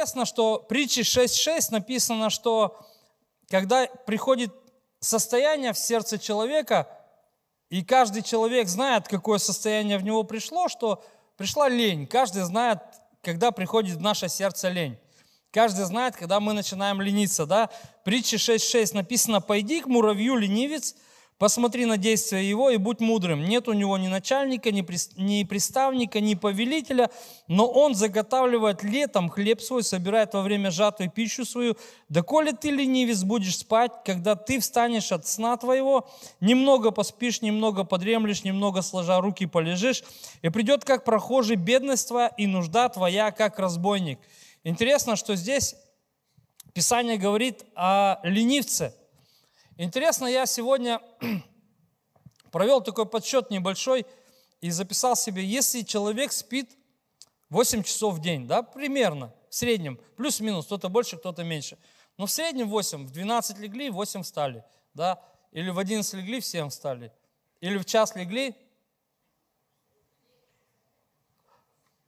интересно, что в притче 6.6 написано, что когда приходит состояние в сердце человека, и каждый человек знает, какое состояние в него пришло, что пришла лень. Каждый знает, когда приходит в наше сердце лень. Каждый знает, когда мы начинаем лениться. Да? В притче 6.6 написано, «Пойди к муравью, ленивец, Посмотри на действия его и будь мудрым. Нет у него ни начальника, ни приставника, ни повелителя, но он заготавливает летом хлеб свой, собирает во время жатвы пищу свою. Да коли ты, ленивец, будешь спать, когда ты встанешь от сна твоего, немного поспишь, немного подремлешь, немного сложа руки полежишь, и придет как прохожий бедность твоя и нужда твоя, как разбойник. Интересно, что здесь Писание говорит о ленивце – Интересно, я сегодня провел такой подсчет небольшой и записал себе, если человек спит 8 часов в день, да, примерно, в среднем, плюс-минус, кто-то больше, кто-то меньше, но в среднем 8, в 12 легли, 8 встали, да, или в 11 легли, в 7 встали, или в час легли,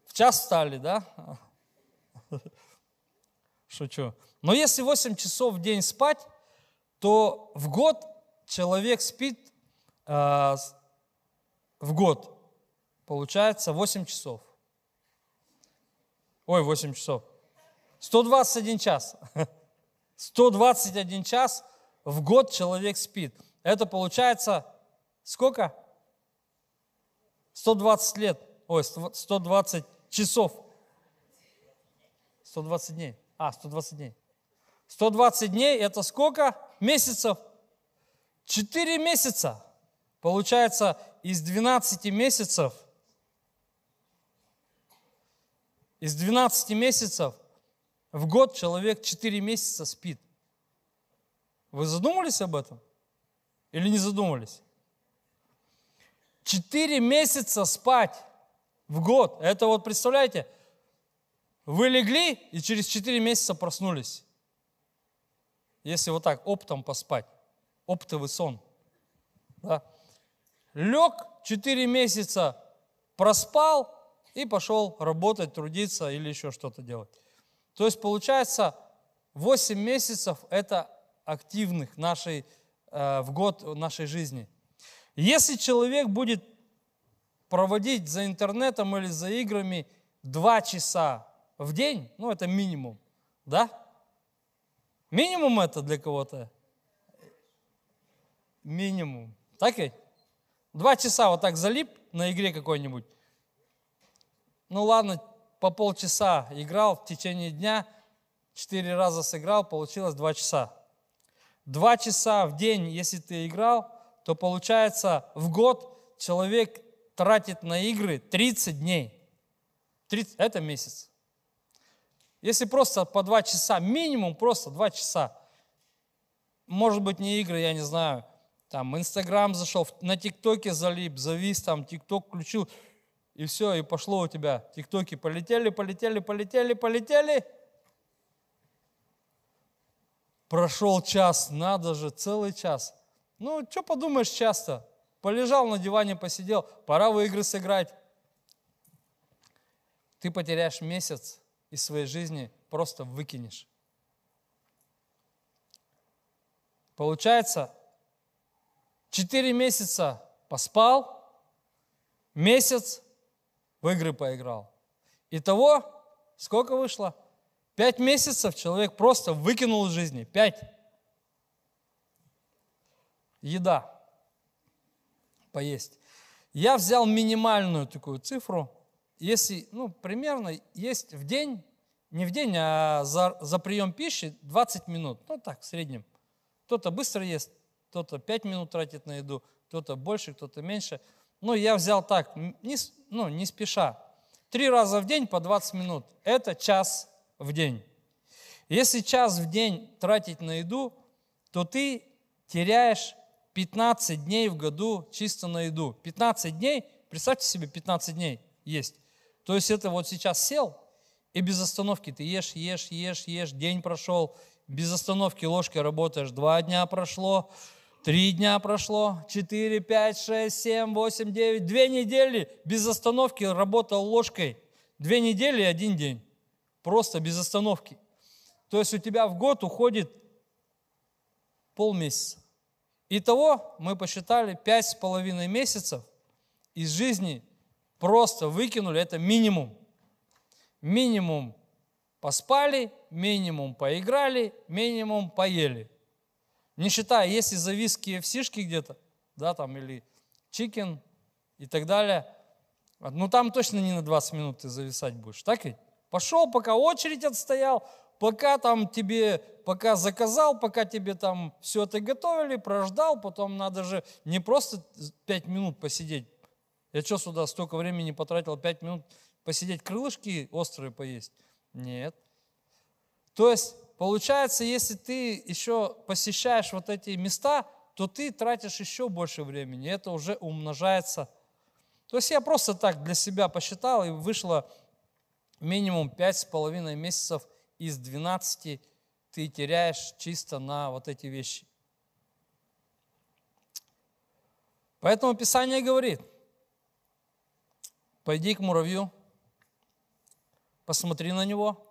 в час встали, да, шучу. Но если 8 часов в день спать, то в год человек спит, э, в год получается 8 часов. Ой, 8 часов. 121 час. 121 час в год человек спит. Это получается сколько? 120 лет. Ой, 120 часов. 120 дней. А, 120 дней. 120 дней это сколько месяцев? 4 месяца. Получается, из 12 месяцев, из 12 месяцев в год человек 4 месяца спит. Вы задумались об этом? Или не задумались? Четыре месяца спать в год. Это вот представляете, вы легли и через четыре месяца проснулись если вот так оптом поспать, оптовый сон. Да? Лег 4 месяца, проспал и пошел работать, трудиться или еще что-то делать. То есть получается 8 месяцев это активных нашей, э, в год нашей жизни. Если человек будет проводить за интернетом или за играми 2 часа в день, ну это минимум, да, Минимум это для кого-то? Минимум. Так ведь? Два часа вот так залип на игре какой-нибудь. Ну ладно, по полчаса играл в течение дня, четыре раза сыграл, получилось два часа. Два часа в день, если ты играл, то получается в год человек тратит на игры 30 дней. 30, это месяц. Если просто по два часа, минимум просто два часа, может быть, не игры, я не знаю, там, Инстаграм зашел, на ТикТоке залип, завис, там, ТикТок включил, и все, и пошло у тебя. ТикТоки полетели, полетели, полетели, полетели. Прошел час, надо же, целый час. Ну, что подумаешь часто? Полежал на диване, посидел, пора в игры сыграть. Ты потеряешь месяц, из своей жизни просто выкинешь. Получается, 4 месяца поспал, месяц в игры поиграл. Итого, сколько вышло? Пять месяцев человек просто выкинул из жизни. Пять. Еда. Поесть. Я взял минимальную такую цифру – если, ну, примерно есть в день, не в день, а за, за прием пищи 20 минут. Ну, так, в среднем. Кто-то быстро ест, кто-то 5 минут тратит на еду, кто-то больше, кто-то меньше. Ну, я взял так, не, ну, не спеша. Три раза в день по 20 минут. Это час в день. Если час в день тратить на еду, то ты теряешь 15 дней в году чисто на еду. 15 дней, представьте себе 15 дней есть. То есть это вот сейчас сел, и без остановки ты ешь, ешь, ешь, ешь, день прошел, без остановки ложкой работаешь, два дня прошло, три дня прошло, четыре, пять, шесть, семь, восемь, девять, две недели без остановки работал ложкой, две недели и один день. просто без остановки. То есть у тебя в год уходит полмесяца. Итого мы посчитали пять с половиной месяцев из жизни просто выкинули, это минимум. Минимум поспали, минимум поиграли, минимум поели. Не считая, если завис KFC где-то, да, там, или чикен и так далее, ну там точно не на 20 минут ты зависать будешь, так ведь? Пошел, пока очередь отстоял, пока там тебе, пока заказал, пока тебе там все это готовили, прождал, потом надо же не просто 5 минут посидеть. Я что сюда столько времени потратил, 5 минут посидеть, крылышки острые поесть? Нет. То есть, получается, если ты еще посещаешь вот эти места, то ты тратишь еще больше времени, это уже умножается. То есть я просто так для себя посчитал, и вышло минимум 5,5 месяцев из 12 ты теряешь чисто на вот эти вещи. Поэтому Писание говорит, пойди к муравью, посмотри на него,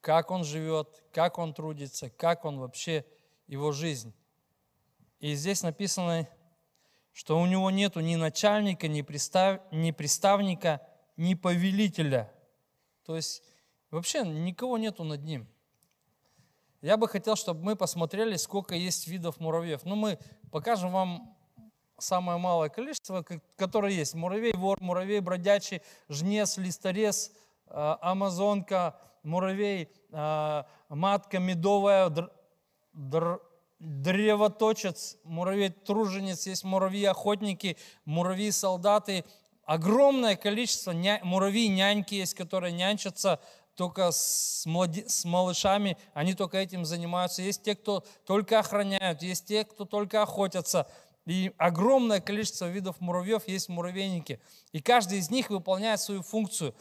как он живет, как он трудится, как он вообще, его жизнь. И здесь написано, что у него нету ни начальника, ни, пристав, ни приставника, ни повелителя. То есть вообще никого нету над ним. Я бы хотел, чтобы мы посмотрели, сколько есть видов муравьев. Ну, мы покажем вам самое малое количество, которое есть. Муравей, вор, муравей, бродячий, жнец, листорез, а, амазонка, муравей, а, матка медовая, др, древоточец, муравей-труженец, есть муравьи-охотники, муравьи-солдаты. Огромное количество ня... муравьи-няньки есть, которые нянчатся только с, млади... с малышами, они только этим занимаются. Есть те, кто только охраняют, есть те, кто только охотятся. И огромное количество видов муравьев есть муравейники. И каждый из них выполняет свою функцию.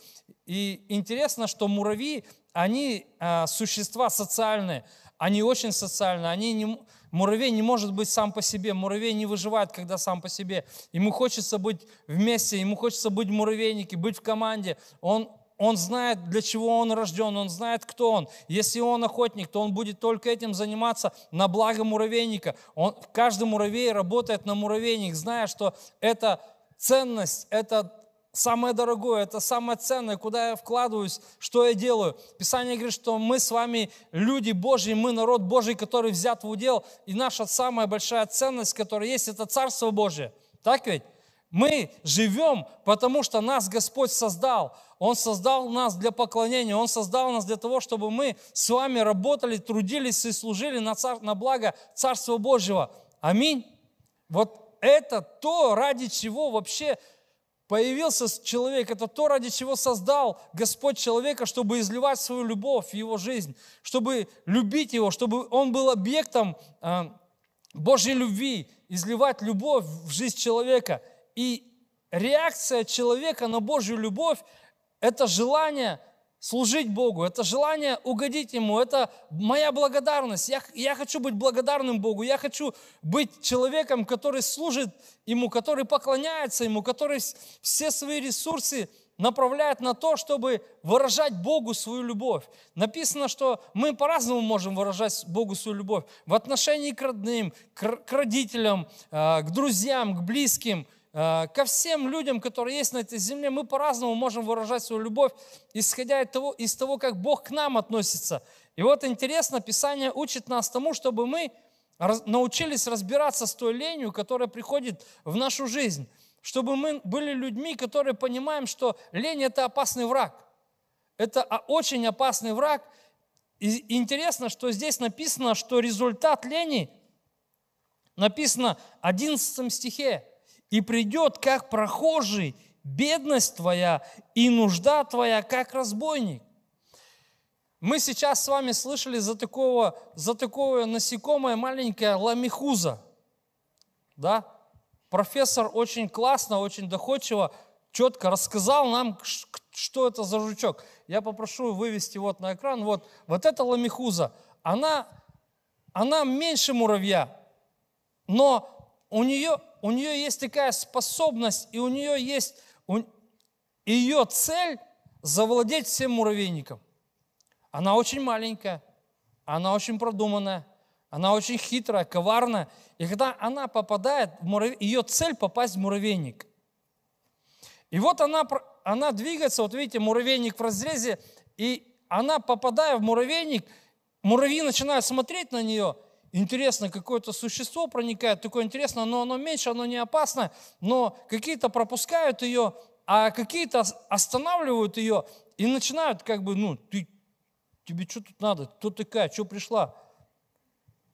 И интересно, что муравьи, они а, существа социальные они очень социальные, они не, муравей не может быть сам по себе, муравей не выживает, когда сам по себе. Ему хочется быть вместе, ему хочется быть в муравейнике, быть в команде. Он, он знает, для чего он рожден, он знает, кто он. Если он охотник, то он будет только этим заниматься на благо муравейника. Он, каждый муравей работает на муравейник, зная, что это ценность, это самое дорогое, это самое ценное, куда я вкладываюсь, что я делаю. Писание говорит, что мы с вами люди Божьи, мы народ Божий, который взят в удел, и наша самая большая ценность, которая есть, это Царство Божие. Так ведь? Мы живем, потому что нас Господь создал. Он создал нас для поклонения, Он создал нас для того, чтобы мы с вами работали, трудились и служили на, цар... на благо Царства Божьего. Аминь. Вот это то, ради чего вообще Появился человек, это то, ради чего создал Господь человека, чтобы изливать свою любовь в его жизнь, чтобы любить его, чтобы он был объектом а, Божьей любви, изливать любовь в жизнь человека. И реакция человека на Божью любовь – это желание служить Богу, это желание угодить Ему, это моя благодарность. Я, я хочу быть благодарным Богу, я хочу быть человеком, который служит Ему, который поклоняется Ему, который все свои ресурсы направляет на то, чтобы выражать Богу свою любовь. Написано, что мы по-разному можем выражать Богу свою любовь в отношении к родным, к родителям, э, к друзьям, к близким – ко всем людям, которые есть на этой земле, мы по-разному можем выражать свою любовь, исходя из того, из того, как Бог к нам относится. И вот интересно, Писание учит нас тому, чтобы мы научились разбираться с той ленью, которая приходит в нашу жизнь. Чтобы мы были людьми, которые понимаем, что лень – это опасный враг. Это очень опасный враг. И интересно, что здесь написано, что результат лени написано в 11 стихе – и придет, как прохожий, бедность твоя и нужда твоя, как разбойник. Мы сейчас с вами слышали за такого, за такое насекомое маленькое ламихуза. Да? Профессор очень классно, очень доходчиво, четко рассказал нам, что это за жучок. Я попрошу вывести вот на экран. Вот, вот эта ламихуза, она, она меньше муравья, но у нее, у нее есть такая способность, и у нее есть, у, ее цель завладеть всем муравейником. Она очень маленькая, она очень продуманная, она очень хитрая, коварная. И когда она попадает в муравейник, ее цель попасть в муравейник. И вот она, она двигается, вот видите, муравейник в разрезе, и она, попадая в муравейник, муравьи начинают смотреть на нее, интересно, какое-то существо проникает, такое интересное, но оно меньше, оно не опасно, но какие-то пропускают ее, а какие-то останавливают ее и начинают как бы, ну, ты, тебе что тут надо, кто такая, что пришла?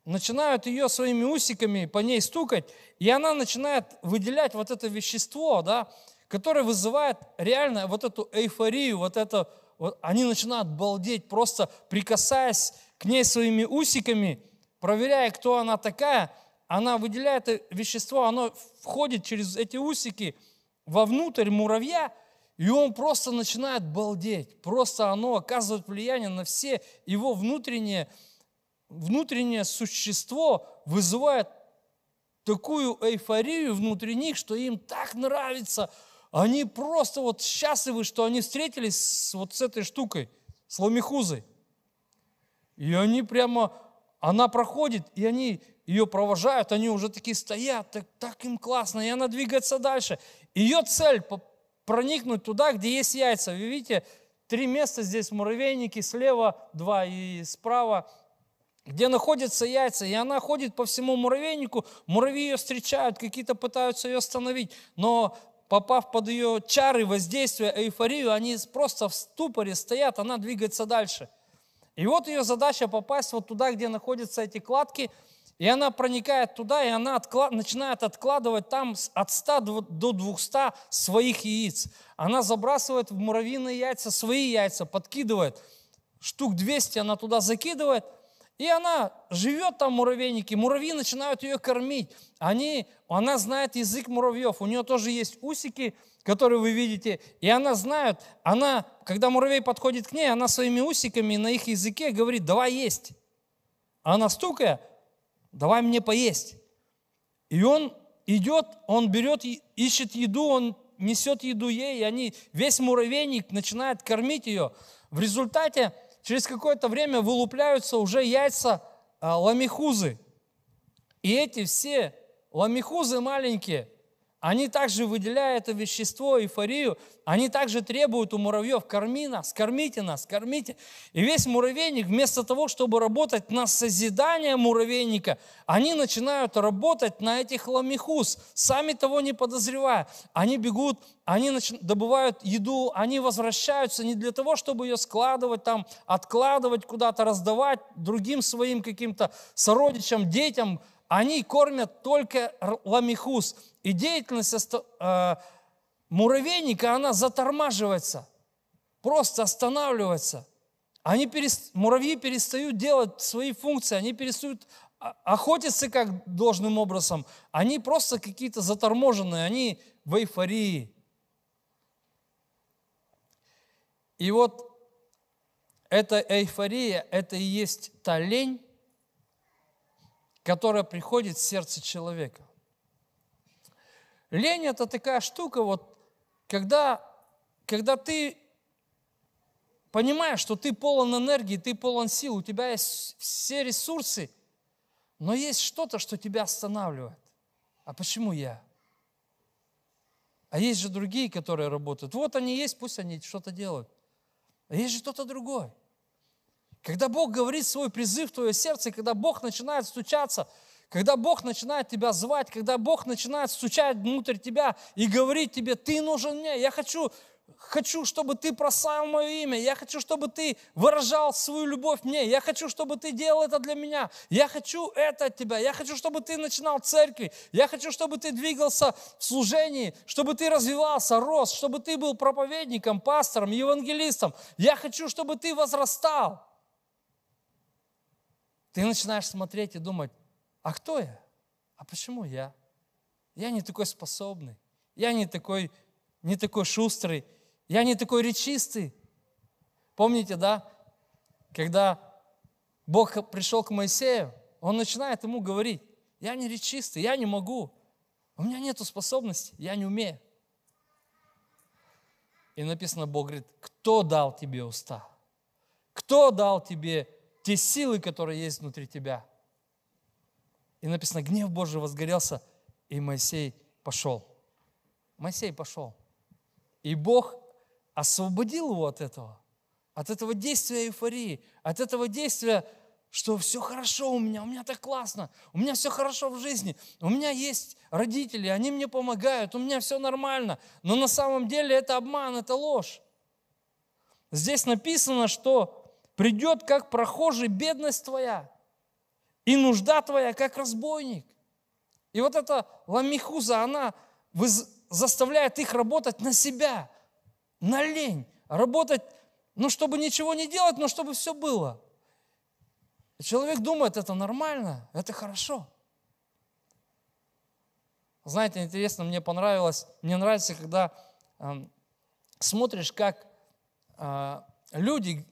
Начинают ее своими усиками по ней стукать, и она начинает выделять вот это вещество, да, которое вызывает реально вот эту эйфорию, вот это, вот, они начинают балдеть, просто прикасаясь к ней своими усиками, проверяя, кто она такая, она выделяет вещество, оно входит через эти усики вовнутрь муравья, и он просто начинает балдеть. Просто оно оказывает влияние на все его внутреннее, внутреннее существо, вызывает такую эйфорию внутри них, что им так нравится. Они просто вот счастливы, что они встретились с, вот с этой штукой, с ламихузой. И они прямо она проходит, и они ее провожают, они уже такие стоят, так, так им классно, и она двигается дальше. Ее цель проникнуть туда, где есть яйца. Вы видите, три места здесь в муравейнике, слева два и справа, где находятся яйца. И она ходит по всему муравейнику, муравьи ее встречают, какие-то пытаются ее остановить, но попав под ее чары, воздействие, эйфорию, они просто в ступоре стоят, она двигается дальше – и вот ее задача попасть вот туда, где находятся эти кладки, и она проникает туда, и она отклад... начинает откладывать там от 100 до 200 своих яиц. Она забрасывает в муравьиные яйца свои яйца, подкидывает. Штук 200 она туда закидывает, и она живет там в муравейнике. Муравьи начинают ее кормить. Они, она знает язык муравьев. У нее тоже есть усики, которую вы видите, и она знает, она, когда муравей подходит к ней, она своими усиками на их языке говорит, давай есть. А она стукая, давай мне поесть. И он идет, он берет, ищет еду, он несет еду ей, и они, весь муравейник начинает кормить ее. В результате через какое-то время вылупляются уже яйца а, ламихузы. И эти все ламихузы маленькие – они также, выделяя это вещество, эйфорию, они также требуют у муравьев, корми нас, кормите нас, кормите. И весь муравейник, вместо того, чтобы работать на созидание муравейника, они начинают работать на этих ламихус, сами того не подозревая. Они бегут, они добывают еду, они возвращаются не для того, чтобы ее складывать там, откладывать куда-то, раздавать другим своим каким-то сородичам, детям, они кормят только ламихус. И деятельность э, муравейника, она затормаживается, просто останавливается. Они перест... Муравьи перестают делать свои функции, они перестают охотиться как должным образом. Они просто какие-то заторможенные, они в эйфории. И вот эта эйфория, это и есть та лень, которая приходит в сердце человека. Лень – это такая штука, вот, когда, когда ты понимаешь, что ты полон энергии, ты полон сил, у тебя есть все ресурсы, но есть что-то, что тебя останавливает. А почему я? А есть же другие, которые работают. Вот они есть, пусть они что-то делают. А есть же кто-то другой – когда Бог говорит свой призыв в твое сердце, когда Бог начинает стучаться, когда Бог начинает тебя звать, когда Бог начинает стучать внутрь тебя и говорить тебе, ты нужен мне, я хочу, хочу, чтобы ты прославил мое имя, я хочу, чтобы ты выражал свою любовь мне, я хочу, чтобы ты делал это для меня, я хочу это от тебя, я хочу, чтобы ты начинал церкви, я хочу, чтобы ты двигался в служении, чтобы ты развивался, рос, чтобы ты был проповедником, пастором, евангелистом, я хочу, чтобы ты возрастал. Ты начинаешь смотреть и думать, а кто я? А почему я? Я не такой способный, я не такой, не такой шустрый, я не такой речистый. Помните, да, когда Бог пришел к Моисею, он начинает ему говорить, я не речистый, я не могу, у меня нет способности, я не умею. И написано, Бог говорит, кто дал тебе уста? Кто дал тебе те силы, которые есть внутри тебя? И написано, гнев Божий возгорелся, и Моисей пошел. Моисей пошел. И Бог освободил его от этого, от этого действия эйфории, от этого действия что все хорошо у меня, у меня так классно, у меня все хорошо в жизни, у меня есть родители, они мне помогают, у меня все нормально. Но на самом деле это обман, это ложь. Здесь написано, что придет как прохожий бедность твоя, и нужда твоя, как разбойник. И вот эта ламихуза, она заставляет их работать на себя, на лень, работать, ну, чтобы ничего не делать, но чтобы все было – и человек думает, это нормально, это хорошо. Знаете, интересно, мне понравилось, мне нравится, когда э, смотришь, как э, люди,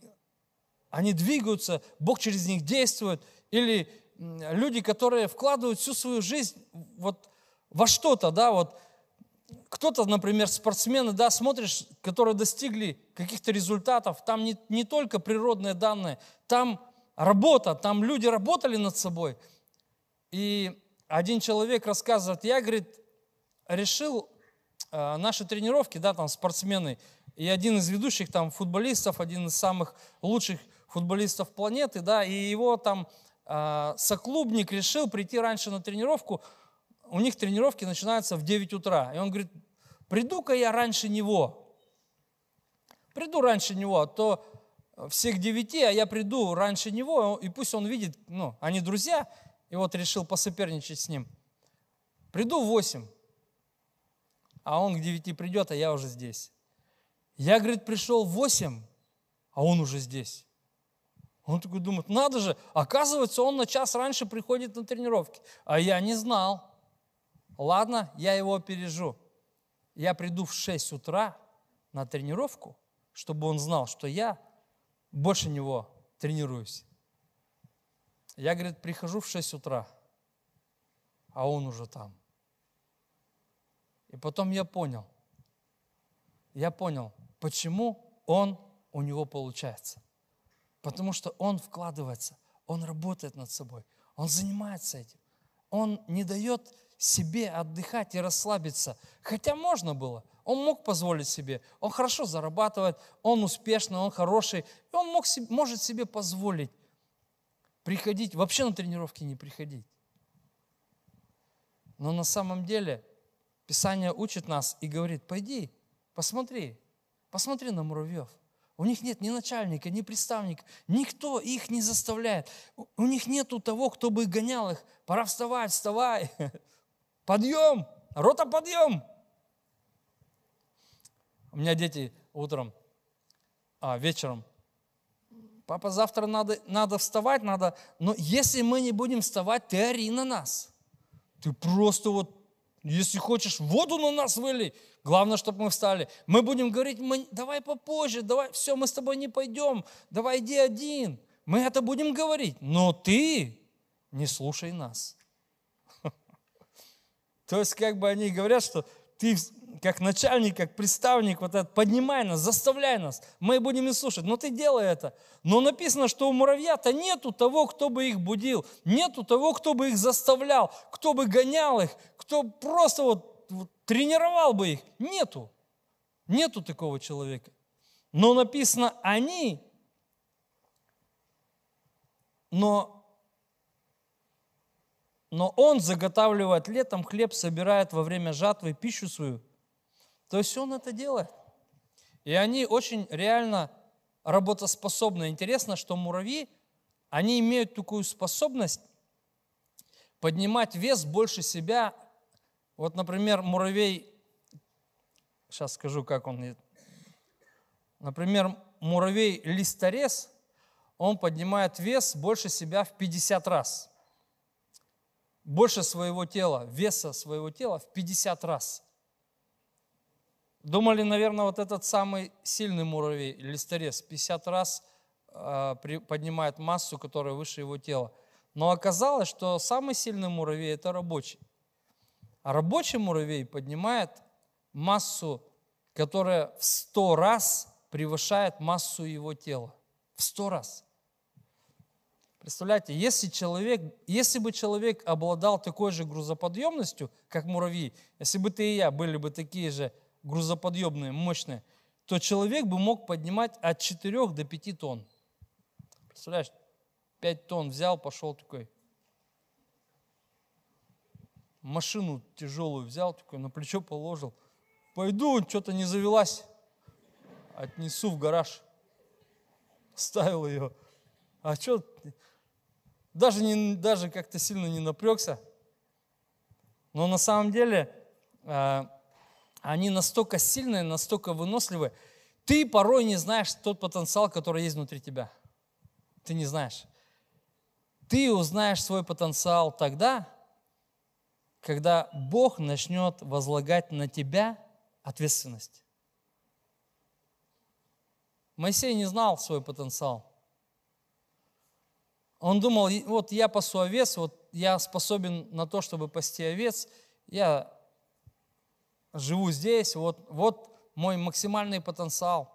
они двигаются, Бог через них действует, или люди, которые вкладывают всю свою жизнь вот во что-то, да, вот кто-то, например, спортсмены, да, смотришь, которые достигли каких-то результатов, там не, не только природные данные, там работа, там люди работали над собой. И один человек рассказывает, я, говорит, решил э, наши тренировки, да, там спортсмены, и один из ведущих там футболистов, один из самых лучших футболистов планеты, да, и его там соклубник решил прийти раньше на тренировку, у них тренировки начинаются в 9 утра. И он говорит, приду-ка я раньше него. Приду раньше него, а то всех девяти, а я приду раньше него, и пусть он видит, ну, они друзья, и вот решил посоперничать с ним. Приду в восемь, а он к девяти придет, а я уже здесь. Я, говорит, пришел в восемь, а он уже здесь. Он такой думает, надо же, оказывается, он на час раньше приходит на тренировки, а я не знал. Ладно, я его опережу. Я приду в 6 утра на тренировку, чтобы он знал, что я больше него тренируюсь. Я, говорит, прихожу в 6 утра, а он уже там. И потом я понял, я понял, почему он у него получается. Потому что он вкладывается, он работает над собой, он занимается этим. Он не дает себе отдыхать и расслабиться. Хотя можно было. Он мог позволить себе. Он хорошо зарабатывает, он успешный, он хороший. Он мог, может себе позволить приходить, вообще на тренировки не приходить. Но на самом деле Писание учит нас и говорит, пойди, посмотри, посмотри на муравьев. У них нет ни начальника, ни представника. Никто их не заставляет. У них нету того, кто бы гонял их. Пора вставать, вставай. Подъем, рота подъем. У меня дети утром, а, вечером. Папа, завтра надо, надо вставать, надо. Но если мы не будем вставать, ты ори на нас. Ты просто вот, если хочешь, воду на нас выли. Главное, чтобы мы встали. Мы будем говорить, мы, давай попозже, давай, все, мы с тобой не пойдем, давай иди один. Мы это будем говорить, но ты не слушай нас. То есть, как бы они говорят, что ты как начальник, как представник, вот этот, поднимай нас, заставляй нас, мы будем и слушать, но ты делай это. Но написано, что у муравья-то нету того, кто бы их будил, нету того, кто бы их заставлял, кто бы гонял их, кто просто вот, вот тренировал бы их. Нету. Нету такого человека. Но написано, они, но но он заготавливает летом хлеб, собирает во время жатвы пищу свою – то есть он это делает. И они очень реально работоспособны. Интересно, что муравьи, они имеют такую способность поднимать вес больше себя. Вот, например, муравей, сейчас скажу, как он, например, муравей листорез, он поднимает вес больше себя в 50 раз. Больше своего тела, веса своего тела в 50 раз. Думали, наверное, вот этот самый сильный муравей, листорез, 50 раз э, поднимает массу, которая выше его тела. Но оказалось, что самый сильный муравей – это рабочий. А рабочий муравей поднимает массу которая в сто раз превышает массу его тела. В сто раз. Представляете, если, человек, если бы человек обладал такой же грузоподъемностью, как муравьи, если бы ты и я были бы такие же грузоподъемные, мощные, то человек бы мог поднимать от 4 до 5 тонн. Представляешь, 5 тонн взял, пошел такой, машину тяжелую взял, такой на плечо положил. Пойду, что-то не завелась. Отнесу в гараж. Ставил ее. А что, даже, не, даже как-то сильно не напрягся. Но на самом деле э, они настолько сильные, настолько выносливые. Ты порой не знаешь тот потенциал, который есть внутри тебя. Ты не знаешь. Ты узнаешь свой потенциал тогда, когда Бог начнет возлагать на тебя ответственность. Моисей не знал свой потенциал. Он думал, вот я пасу овец, вот я способен на то, чтобы пасти овец, я живу здесь, вот, вот мой максимальный потенциал.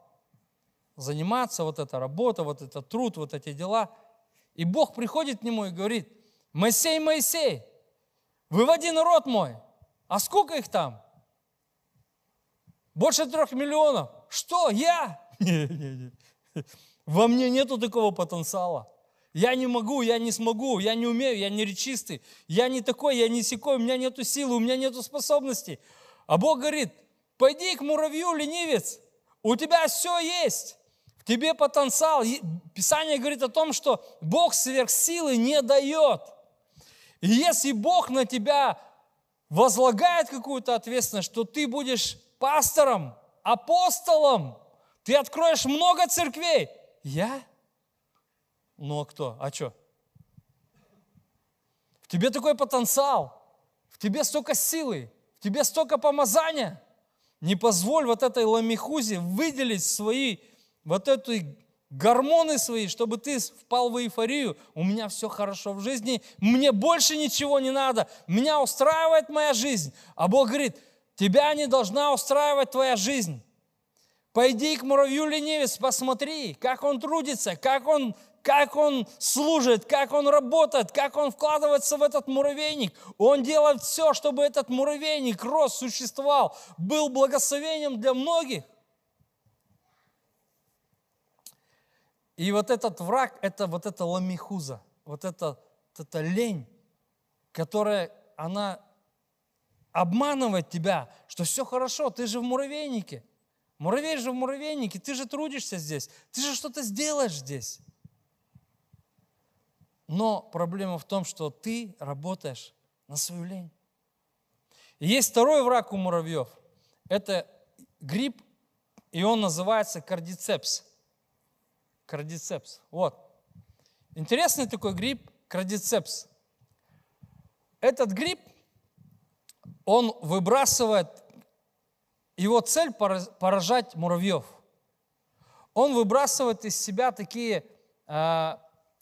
Заниматься, вот эта работа, вот этот труд, вот эти дела. И Бог приходит к нему и говорит, Моисей, Моисей, выводи народ мой. А сколько их там? Больше трех миллионов. Что, я? Во мне нету такого потенциала. Я не могу, я не смогу, я не умею, я не речистый, я не такой, я не секой, у меня нету силы, у меня нету способностей. А Бог говорит, пойди к муравью, ленивец, у тебя все есть, в тебе потенциал. Писание говорит о том, что Бог сверхсилы не дает. И если Бог на тебя возлагает какую-то ответственность, что ты будешь пастором, апостолом, ты откроешь много церквей. Я? Ну а кто? А что? В тебе такой потенциал, в тебе столько силы, в тебе столько помазания. Не позволь вот этой ламихузе выделить свои, вот эти гормоны свои, чтобы ты впал в эйфорию. У меня все хорошо в жизни, мне больше ничего не надо, меня устраивает моя жизнь. А Бог говорит, тебя не должна устраивать твоя жизнь. Пойди к муравью ленивец, посмотри, как он трудится, как он как он служит, как он работает, как он вкладывается в этот муравейник. Он делает все, чтобы этот муравейник рос, существовал, был благословением для многих. И вот этот враг, это вот эта ламихуза, вот эта, вот эта лень, которая, она обманывает тебя, что все хорошо, ты же в муравейнике. Муравей же в муравейнике, ты же трудишься здесь, ты же что-то сделаешь здесь. Но проблема в том, что ты работаешь на свою лень. И есть второй враг у муравьев. Это гриб, и он называется кардицепс. Кардицепс. Вот. Интересный такой гриб, кардицепс. Этот гриб, он выбрасывает, его цель поражать муравьев. Он выбрасывает из себя такие э,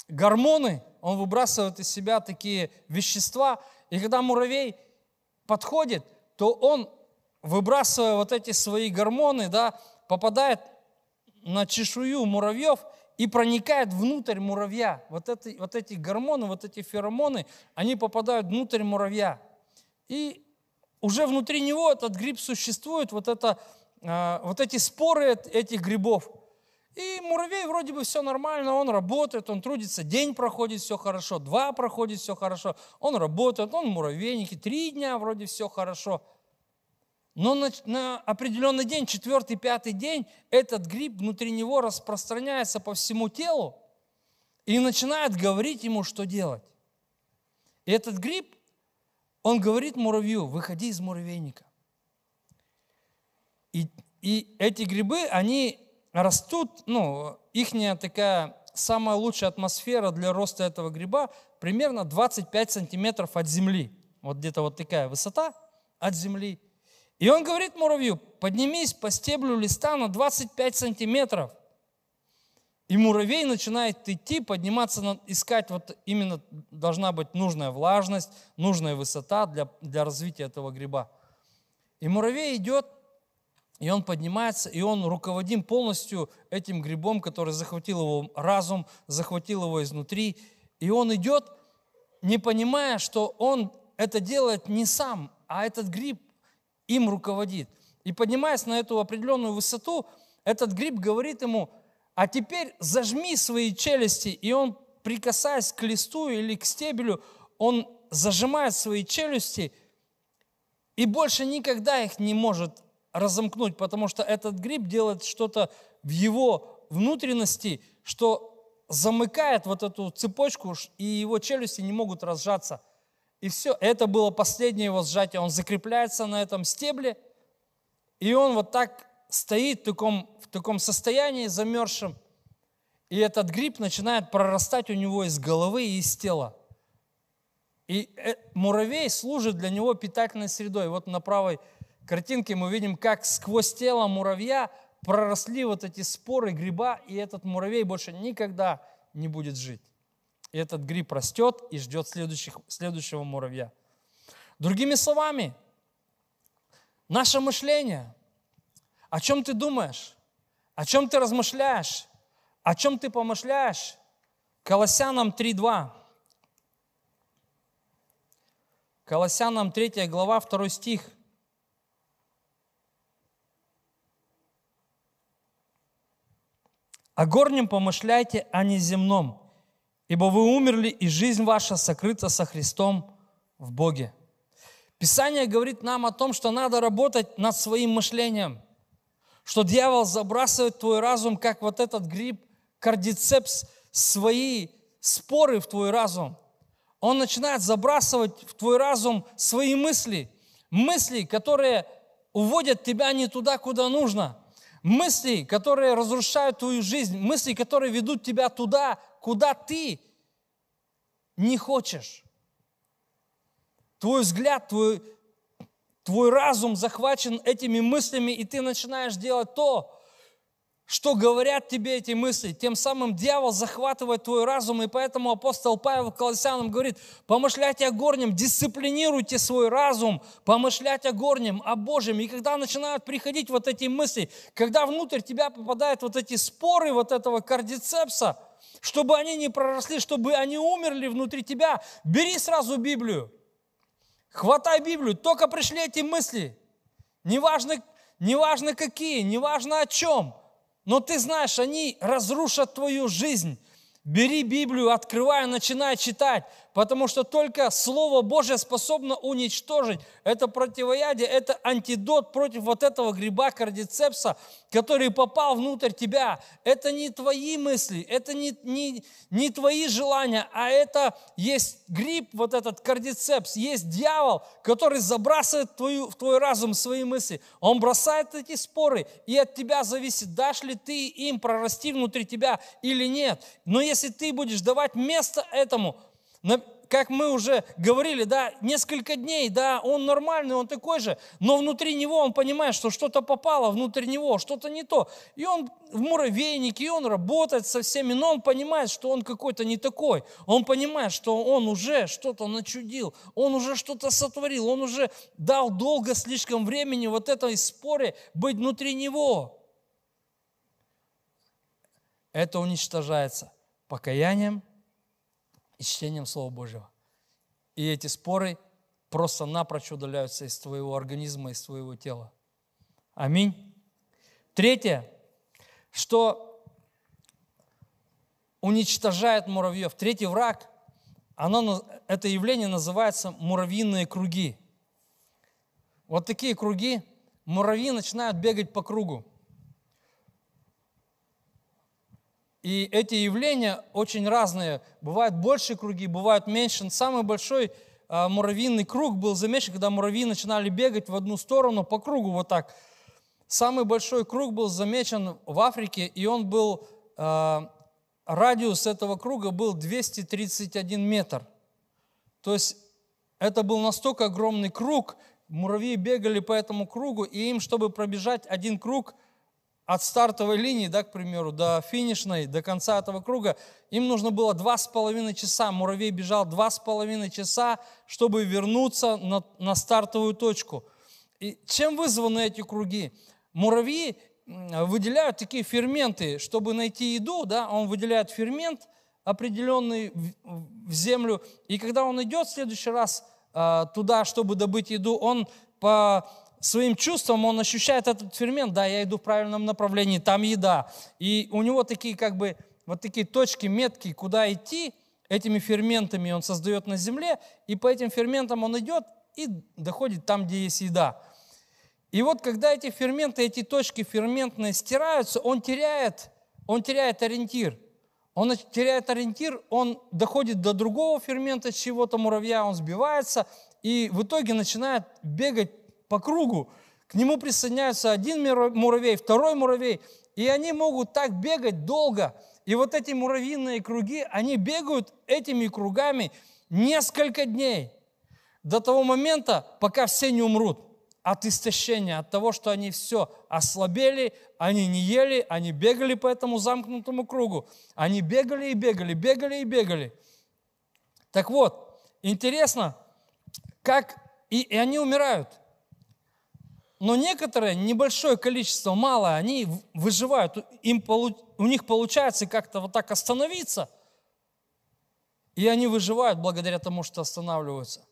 гормоны, он выбрасывает из себя такие вещества, и когда муравей подходит, то он, выбрасывая вот эти свои гормоны, да, попадает на чешую муравьев и проникает внутрь муравья. Вот, это, вот эти гормоны, вот эти феромоны, они попадают внутрь муравья. И уже внутри него этот гриб существует, вот, это, а, вот эти споры этих грибов – и муравей вроде бы все нормально, он работает, он трудится, день проходит, все хорошо, два проходит, все хорошо, он работает, он в муравейнике, три дня вроде все хорошо. Но на, на определенный день, четвертый, пятый день, этот гриб внутри него распространяется по всему телу и начинает говорить ему, что делать. И этот гриб, он говорит муравью, выходи из муравейника. И, и эти грибы, они растут, ну, их такая самая лучшая атмосфера для роста этого гриба примерно 25 сантиметров от земли. Вот где-то вот такая высота от земли. И он говорит муравью, поднимись по стеблю листа на 25 сантиметров. И муравей начинает идти, подниматься, искать, вот именно должна быть нужная влажность, нужная высота для, для развития этого гриба. И муравей идет, и он поднимается, и он руководим полностью этим грибом, который захватил его разум, захватил его изнутри. И он идет, не понимая, что он это делает не сам, а этот гриб им руководит. И поднимаясь на эту определенную высоту, этот гриб говорит ему, а теперь зажми свои челюсти. И он, прикасаясь к листу или к стебелю, он зажимает свои челюсти и больше никогда их не может разомкнуть, потому что этот гриб делает что-то в его внутренности, что замыкает вот эту цепочку, и его челюсти не могут разжаться. И все, это было последнее его сжатие. Он закрепляется на этом стебле, и он вот так стоит в таком, в таком состоянии замерзшем, и этот гриб начинает прорастать у него из головы и из тела. И э, муравей служит для него питательной средой. Вот на правой картинке мы видим, как сквозь тело муравья проросли вот эти споры гриба, и этот муравей больше никогда не будет жить. И этот гриб растет и ждет следующих, следующего муравья. Другими словами, наше мышление, о чем ты думаешь, о чем ты размышляешь, о чем ты помышляешь, Колоссянам 3.2. Колоссянам 3 глава, 2 стих. О горнем помышляйте, а не земном, ибо вы умерли, и жизнь ваша сокрыта со Христом в Боге. Писание говорит нам о том, что надо работать над своим мышлением, что дьявол забрасывает твой разум, как вот этот гриб, кардицепс, свои споры в твой разум. Он начинает забрасывать в твой разум свои мысли, мысли, которые уводят тебя не туда, куда нужно – мысли, которые разрушают твою жизнь, мысли, которые ведут тебя туда, куда ты не хочешь. Твой взгляд, твой, твой разум захвачен этими мыслями, и ты начинаешь делать то, что говорят тебе эти мысли. Тем самым дьявол захватывает твой разум, и поэтому апостол Павел Колоссянам говорит, помышляйте о горнем, дисциплинируйте свой разум, помышлять о горнем, о Божьем. И когда начинают приходить вот эти мысли, когда внутрь тебя попадают вот эти споры вот этого кардицепса, чтобы они не проросли, чтобы они умерли внутри тебя, бери сразу Библию, хватай Библию, только пришли эти мысли, неважно, неважно какие, неважно о чем – но ты знаешь, они разрушат твою жизнь. Бери Библию, открывай, начинай читать, потому что только Слово Божье способно уничтожить. Это противоядие, это антидот против вот этого гриба кардицепса, который попал внутрь тебя. Это не твои мысли, это не, не, не твои желания, а это есть гриб, вот этот кардицепс, есть дьявол, который забрасывает твою, в твой разум свои мысли. Он бросает эти споры, и от тебя зависит, дашь ли ты им прорасти внутри тебя или нет. Но если ты будешь давать место этому, как мы уже говорили, да, несколько дней, да, он нормальный, он такой же, но внутри него он понимает, что что-то попало внутрь него, что-то не то. И он в муравейнике, и он работает со всеми, но он понимает, что он какой-то не такой. Он понимает, что он уже что-то начудил, он уже что-то сотворил, он уже дал долго слишком времени вот этой споре быть внутри него. Это уничтожается покаянием – и чтением Слова Божьего. И эти споры просто напрочь удаляются из твоего организма, из твоего тела. Аминь. Третье, что уничтожает муравьев. Третий враг, оно, это явление называется муравьиные круги. Вот такие круги, муравьи начинают бегать по кругу. И эти явления очень разные. Бывают большие круги, бывают меньше. Самый большой а, муравьиный круг был замечен, когда муравьи начинали бегать в одну сторону по кругу вот так. Самый большой круг был замечен в Африке, и он был, а, радиус этого круга был 231 метр. То есть это был настолько огромный круг, муравьи бегали по этому кругу, и им, чтобы пробежать один круг – от стартовой линии, да, к примеру, до финишной, до конца этого круга, им нужно было два с половиной часа. Муравей бежал два с половиной часа, чтобы вернуться на, на стартовую точку. И чем вызваны эти круги? муравьи выделяют такие ферменты, чтобы найти еду, да, он выделяет фермент определенный в землю, и когда он идет в следующий раз а, туда, чтобы добыть еду, он по своим чувствам, он ощущает этот фермент, да, я иду в правильном направлении, там еда. И у него такие как бы вот такие точки, метки, куда идти, этими ферментами он создает на земле, и по этим ферментам он идет и доходит там, где есть еда. И вот когда эти ферменты, эти точки ферментные стираются, он теряет, он теряет ориентир. Он теряет ориентир, он доходит до другого фермента чего-то муравья, он сбивается и в итоге начинает бегать по кругу. К нему присоединяются один муравей, второй муравей, и они могут так бегать долго. И вот эти муравьиные круги, они бегают этими кругами несколько дней до того момента, пока все не умрут от истощения, от того, что они все ослабели, они не ели, они бегали по этому замкнутому кругу. Они бегали и бегали, бегали и бегали. Так вот, интересно, как и, и они умирают. Но некоторые, небольшое количество, мало, они выживают. Им, у них получается как-то вот так остановиться, и они выживают благодаря тому, что останавливаются.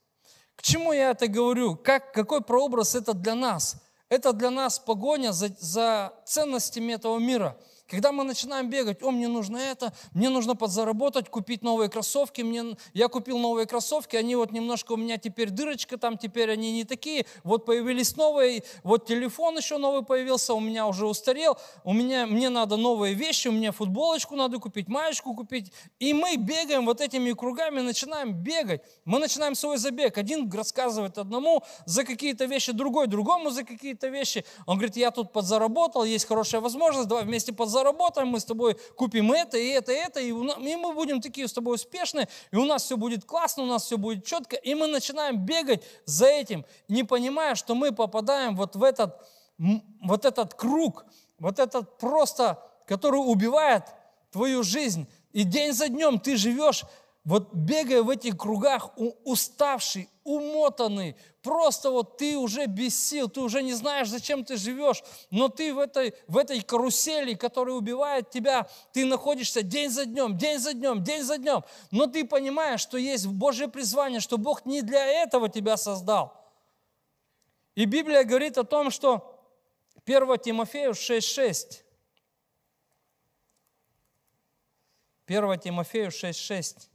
К чему я это говорю? Как, какой прообраз это для нас? Это для нас погоня за, за ценностями этого мира – когда мы начинаем бегать, о, мне нужно это, мне нужно подзаработать, купить новые кроссовки, мне, я купил новые кроссовки, они вот немножко у меня теперь дырочка там, теперь они не такие, вот появились новые, вот телефон еще новый появился, у меня уже устарел, у меня, мне надо новые вещи, у меня футболочку надо купить, маечку купить, и мы бегаем вот этими кругами, начинаем бегать, мы начинаем свой забег, один рассказывает одному за какие-то вещи, другой другому за какие-то вещи, он говорит, я тут подзаработал, есть хорошая возможность, давай вместе подзаработаем, заработаем, мы с тобой купим это, и это, и это, и, мы будем такие с тобой успешные, и у нас все будет классно, у нас все будет четко, и мы начинаем бегать за этим, не понимая, что мы попадаем вот в этот, вот этот круг, вот этот просто, который убивает твою жизнь. И день за днем ты живешь вот бегая в этих кругах, уставший, умотанный, просто вот ты уже без сил, ты уже не знаешь, зачем ты живешь, но ты в этой, в этой карусели, которая убивает тебя, ты находишься день за днем, день за днем, день за днем, но ты понимаешь, что есть Божье призвание, что Бог не для этого тебя создал. И Библия говорит о том, что 1 Тимофею 6.6, 1 Тимофею 6.6,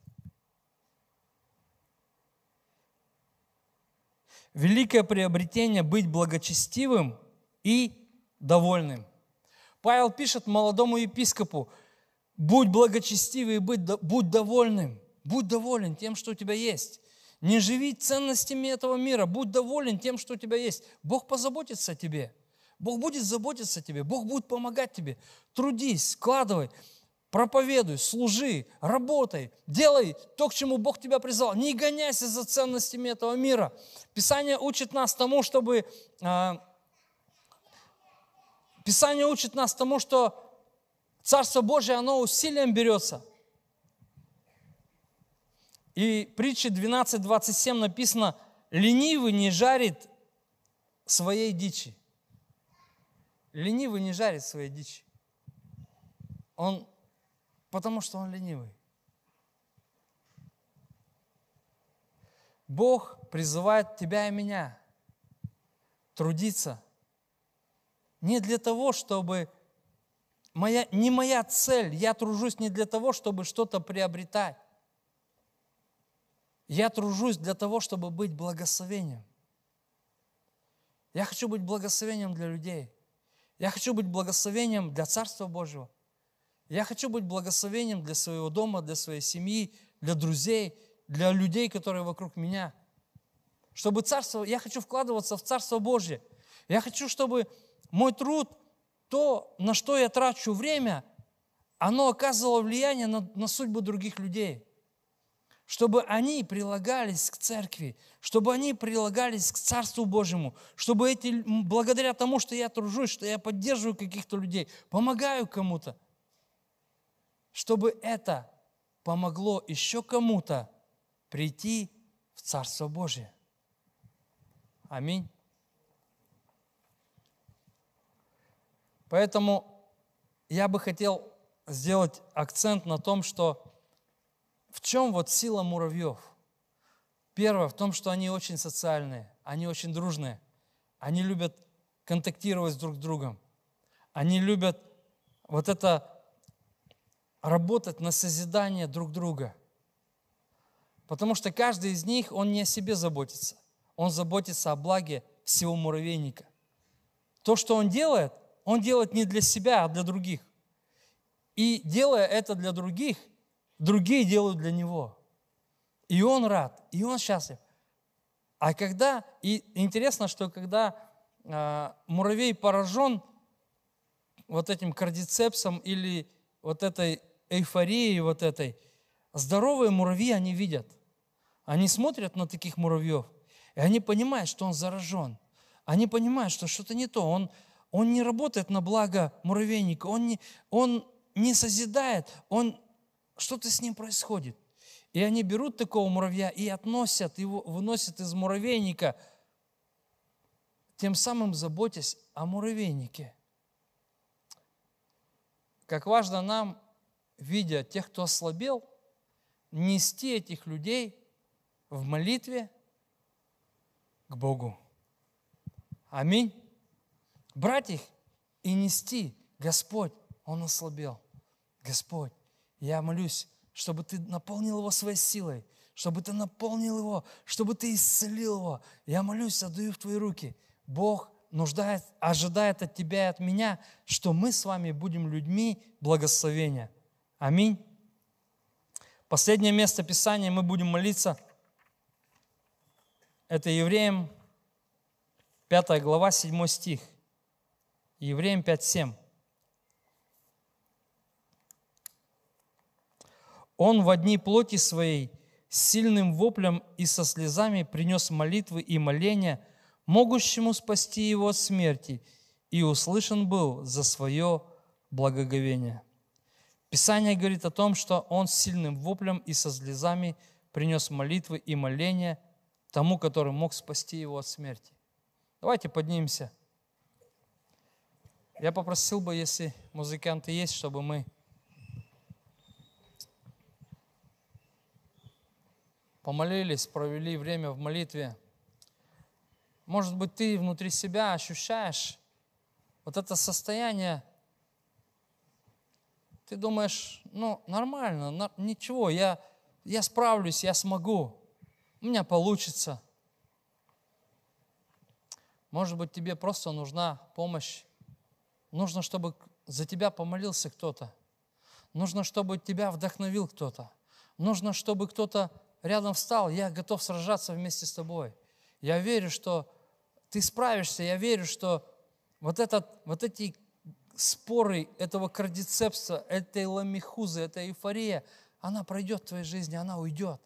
великое приобретение быть благочестивым и довольным. Павел пишет молодому епископу, будь благочестивый и будь, будь довольным. Будь доволен тем, что у тебя есть. Не живи ценностями этого мира. Будь доволен тем, что у тебя есть. Бог позаботится о тебе. Бог будет заботиться о тебе. Бог будет помогать тебе. Трудись, складывай проповедуй, служи, работай, делай то, к чему Бог тебя призвал. Не гоняйся за ценностями этого мира. Писание учит нас тому, чтобы... Э, Писание учит нас тому, что Царство Божие, оно усилием берется. И притче 12.27 написано, ленивый не жарит своей дичи. Ленивый не жарит своей дичи. Он Потому что он ленивый. Бог призывает тебя и меня трудиться не для того, чтобы моя, не моя цель, я тружусь не для того, чтобы что-то приобретать. Я тружусь для того, чтобы быть благословением. Я хочу быть благословением для людей. Я хочу быть благословением для Царства Божьего. Я хочу быть благословением для своего дома, для своей семьи, для друзей, для людей, которые вокруг меня. Чтобы царство, я хочу вкладываться в Царство Божье. Я хочу, чтобы мой труд, то, на что я трачу время, оно оказывало влияние на, на судьбу других людей. Чтобы они прилагались к церкви, чтобы они прилагались к Царству Божьему, чтобы эти, благодаря тому, что я тружусь, что я поддерживаю каких-то людей, помогаю кому-то – чтобы это помогло еще кому-то прийти в Царство Божие. Аминь. Поэтому я бы хотел сделать акцент на том, что в чем вот сила муравьев? Первое, в том, что они очень социальные, они очень дружные, они любят контактировать друг с другом, они любят вот это работать на созидание друг друга. Потому что каждый из них, он не о себе заботится, он заботится о благе всего муравейника. То, что он делает, он делает не для себя, а для других. И делая это для других, другие делают для него. И он рад, и он счастлив. А когда, и интересно, что когда э, муравей поражен вот этим кардицепсом или вот этой эйфорией вот этой, здоровые муравьи, они видят. Они смотрят на таких муравьев, и они понимают, что он заражен. Они понимают, что что-то не то. Он, он не работает на благо муравейника, он не, он не созидает, он, что-то с ним происходит. И они берут такого муравья и относят его, выносят из муравейника, тем самым заботясь о муравейнике. Как важно нам, видя тех, кто ослабел, нести этих людей в молитве к Богу. Аминь. Брать их и нести. Господь, он ослабел. Господь, я молюсь, чтобы ты наполнил его своей силой, чтобы ты наполнил его, чтобы ты исцелил его. Я молюсь, отдаю в твои руки. Бог нуждает, ожидает от тебя и от меня, что мы с вами будем людьми благословения. Аминь. Последнее место Писания мы будем молиться. Это Евреям 5 глава, 7 стих. Евреям 5, 7. Он в одни плоти своей с сильным воплем и со слезами принес молитвы и моления, могущему спасти его от смерти, и услышан был за свое благоговение. Писание говорит о том, что он с сильным воплем и со слезами принес молитвы и моления тому, который мог спасти его от смерти. Давайте поднимемся. Я попросил бы, если музыканты есть, чтобы мы помолились, провели время в молитве. Может быть, ты внутри себя ощущаешь вот это состояние, ты думаешь, ну, нормально, ничего, я, я справлюсь, я смогу, у меня получится. Может быть, тебе просто нужна помощь. Нужно, чтобы за тебя помолился кто-то. Нужно, чтобы тебя вдохновил кто-то. Нужно, чтобы кто-то рядом встал, я готов сражаться вместе с тобой. Я верю, что ты справишься, я верю, что вот, этот, вот эти споры этого кардицепса, этой ламихузы, эта эйфория, она пройдет в твоей жизни, она уйдет.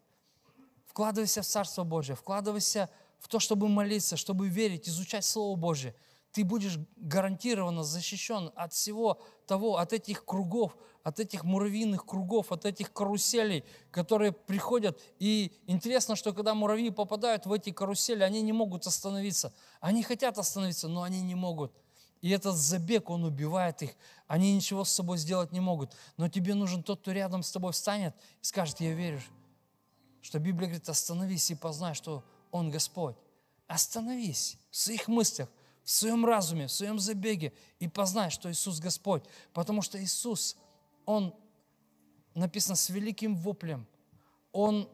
Вкладывайся в Царство Божие, вкладывайся в то, чтобы молиться, чтобы верить, изучать Слово Божие – ты будешь гарантированно защищен от всего того, от этих кругов, от этих муравьиных кругов, от этих каруселей, которые приходят. И интересно, что когда муравьи попадают в эти карусели, они не могут остановиться. Они хотят остановиться, но они не могут. И этот забег, он убивает их. Они ничего с собой сделать не могут. Но тебе нужен тот, кто рядом с тобой встанет и скажет, я верю, что Библия говорит, остановись и познай, что Он Господь. Остановись в своих мыслях, в своем разуме, в своем забеге и познай, что Иисус Господь. Потому что Иисус, Он написано с великим воплем. Он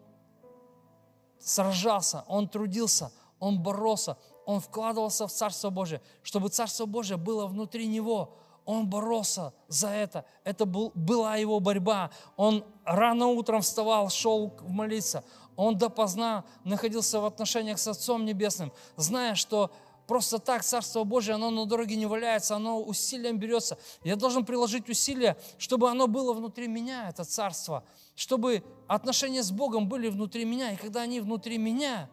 сражался, Он трудился, Он боролся, Он вкладывался в Царство Божие, чтобы Царство Божие было внутри Него. Он боролся за это. Это был, была его борьба. Он рано утром вставал, шел молиться. Он допоздна находился в отношениях с Отцом Небесным, зная, что просто так Царство Божие, оно на дороге не валяется, оно усилием берется. Я должен приложить усилия, чтобы оно было внутри меня, это Царство, чтобы отношения с Богом были внутри меня. И когда они внутри меня,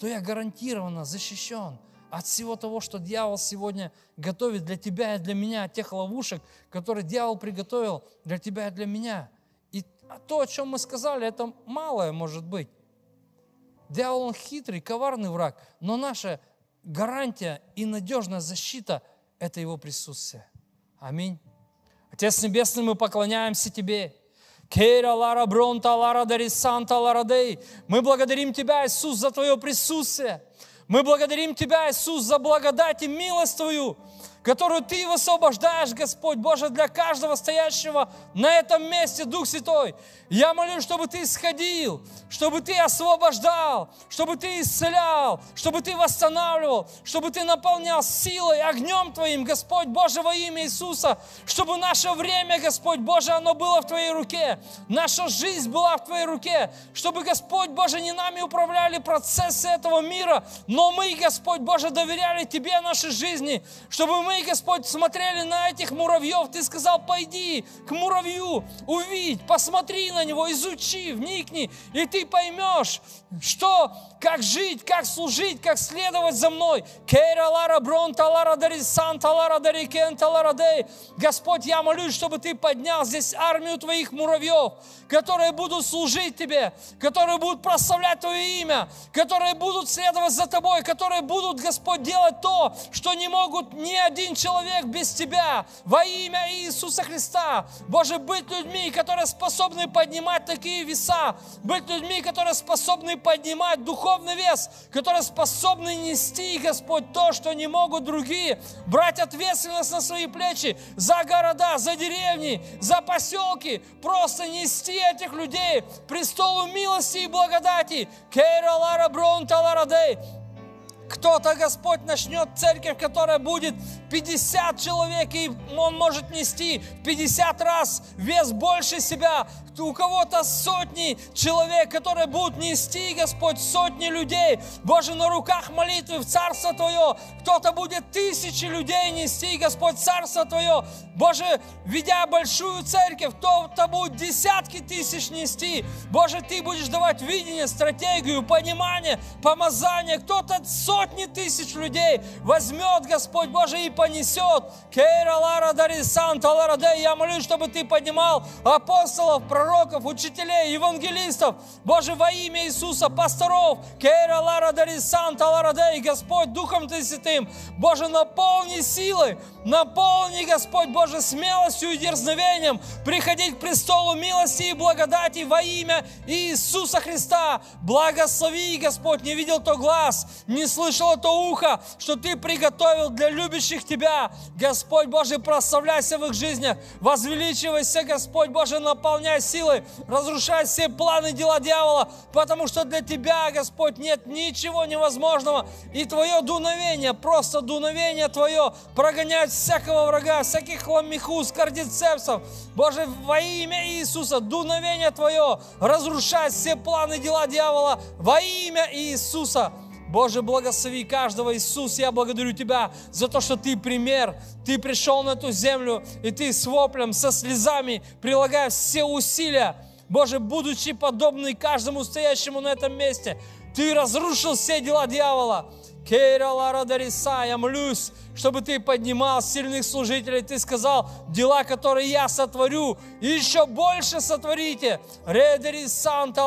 то я гарантированно защищен от всего того, что дьявол сегодня готовит для тебя и для меня, от тех ловушек, которые дьявол приготовил для тебя и для меня. И то, о чем мы сказали, это малое может быть. Дьявол, он хитрый, коварный враг, но наше гарантия и надежная защита – это Его присутствие. Аминь. Отец Небесный, мы поклоняемся Тебе. Кера Лара Бронта Лара Дари Санта Лара Дей. Мы благодарим Тебя, Иисус, за Твое присутствие. Мы благодарим Тебя, Иисус, за благодать и милость Твою которую Ты высвобождаешь, Господь Боже, для каждого стоящего на этом месте, Дух Святой. Я молю, чтобы Ты исходил, чтобы Ты освобождал, чтобы Ты исцелял, чтобы Ты восстанавливал, чтобы Ты наполнял силой, огнем Твоим, Господь Боже, во имя Иисуса, чтобы наше время, Господь Боже, оно было в Твоей руке, наша жизнь была в Твоей руке, чтобы, Господь Боже, не нами управляли процессы этого мира, но мы, Господь Боже, доверяли Тебе нашей жизни, чтобы мы мы, Господь, смотрели на этих муравьев, Ты сказал, пойди к муравью, увидь, посмотри на него, изучи, вникни, и ты поймешь, что, как жить, как служить, как следовать за мной. Кейра лара брон талара дари сан талара дари кен талара дей. Господь, я молюсь, чтобы Ты поднял здесь армию Твоих муравьев, которые будут служить Тебе, которые будут прославлять Твое имя, которые будут следовать за Тобой, которые будут, Господь, делать то, что не могут ни один один человек без Тебя во имя Иисуса Христа. Боже, быть людьми, которые способны поднимать такие веса, быть людьми, которые способны поднимать духовный вес, которые способны нести, Господь, то, что не могут другие, брать ответственность на свои плечи за города, за деревни, за поселки, просто нести этих людей престолу милости и благодати. Кейра Лара Брон Таларадей. Кто-то, Господь, начнет церковь, которая будет 50 человек, и он может нести 50 раз вес больше себя. У кого-то сотни человек, которые будут нести, Господь, сотни людей. Боже, на руках молитвы в Царство Твое. Кто-то будет тысячи людей нести, Господь, Царство Твое. Боже, ведя большую церковь, кто-то будет десятки тысяч нести. Боже, Ты будешь давать видение, стратегию, понимание, помазание. Кто-то сотни тысяч людей возьмет, Господь Боже, и понесет. Я молюсь, чтобы Ты поднимал апостолов, пророков, учителей, евангелистов. Боже, во имя Иисуса, пасторов. Господь, Духом Ты Святым. Боже, наполни силой, наполни, Господь Боже, смелостью и дерзновением приходить к престолу милости и благодати во имя Иисуса Христа. Благослови, Господь, не видел то глаз, не слышало то ухо, что Ты приготовил для любящих Тебя. Господь Божий, прославляйся в их жизнях, возвеличивайся, Господь Божий, наполняй силой, разрушай все планы, дела дьявола, потому что для Тебя, Господь, нет ничего невозможного. И Твое дуновение, просто дуновение Твое прогоняет всякого врага, всяких ламихус, кардицепсов. Боже, во имя Иисуса, дуновение Твое разрушает все планы, дела дьявола во имя Иисуса. Боже, благослови каждого. Иисус, я благодарю Тебя за то, что Ты пример. Ты пришел на эту землю, и Ты с воплем, со слезами, прилагая все усилия, Боже, будучи подобный каждому стоящему на этом месте, Ты разрушил все дела дьявола. Кейра Лара Дариса, я молюсь, чтобы Ты поднимал сильных служителей. Ты сказал, дела, которые я сотворю, еще больше сотворите. Редери Санта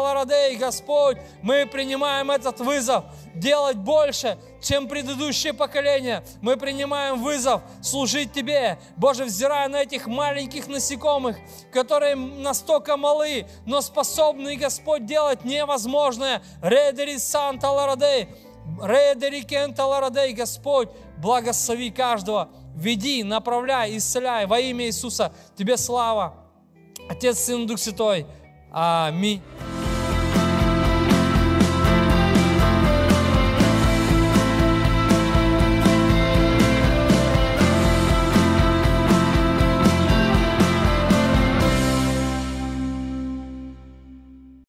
Господь, мы принимаем этот вызов делать больше, чем предыдущее поколение. Мы принимаем вызов служить Тебе. Боже, взирая на этих маленьких насекомых, которые настолько малы, но способны, Господь, делать невозможное. Редери Санта Ларадей, Редери Кента Ларадей, Господь, благослови каждого, веди, направляй, исцеляй во имя Иисуса. Тебе слава. Отец, Сын, Дух Святой. Аминь.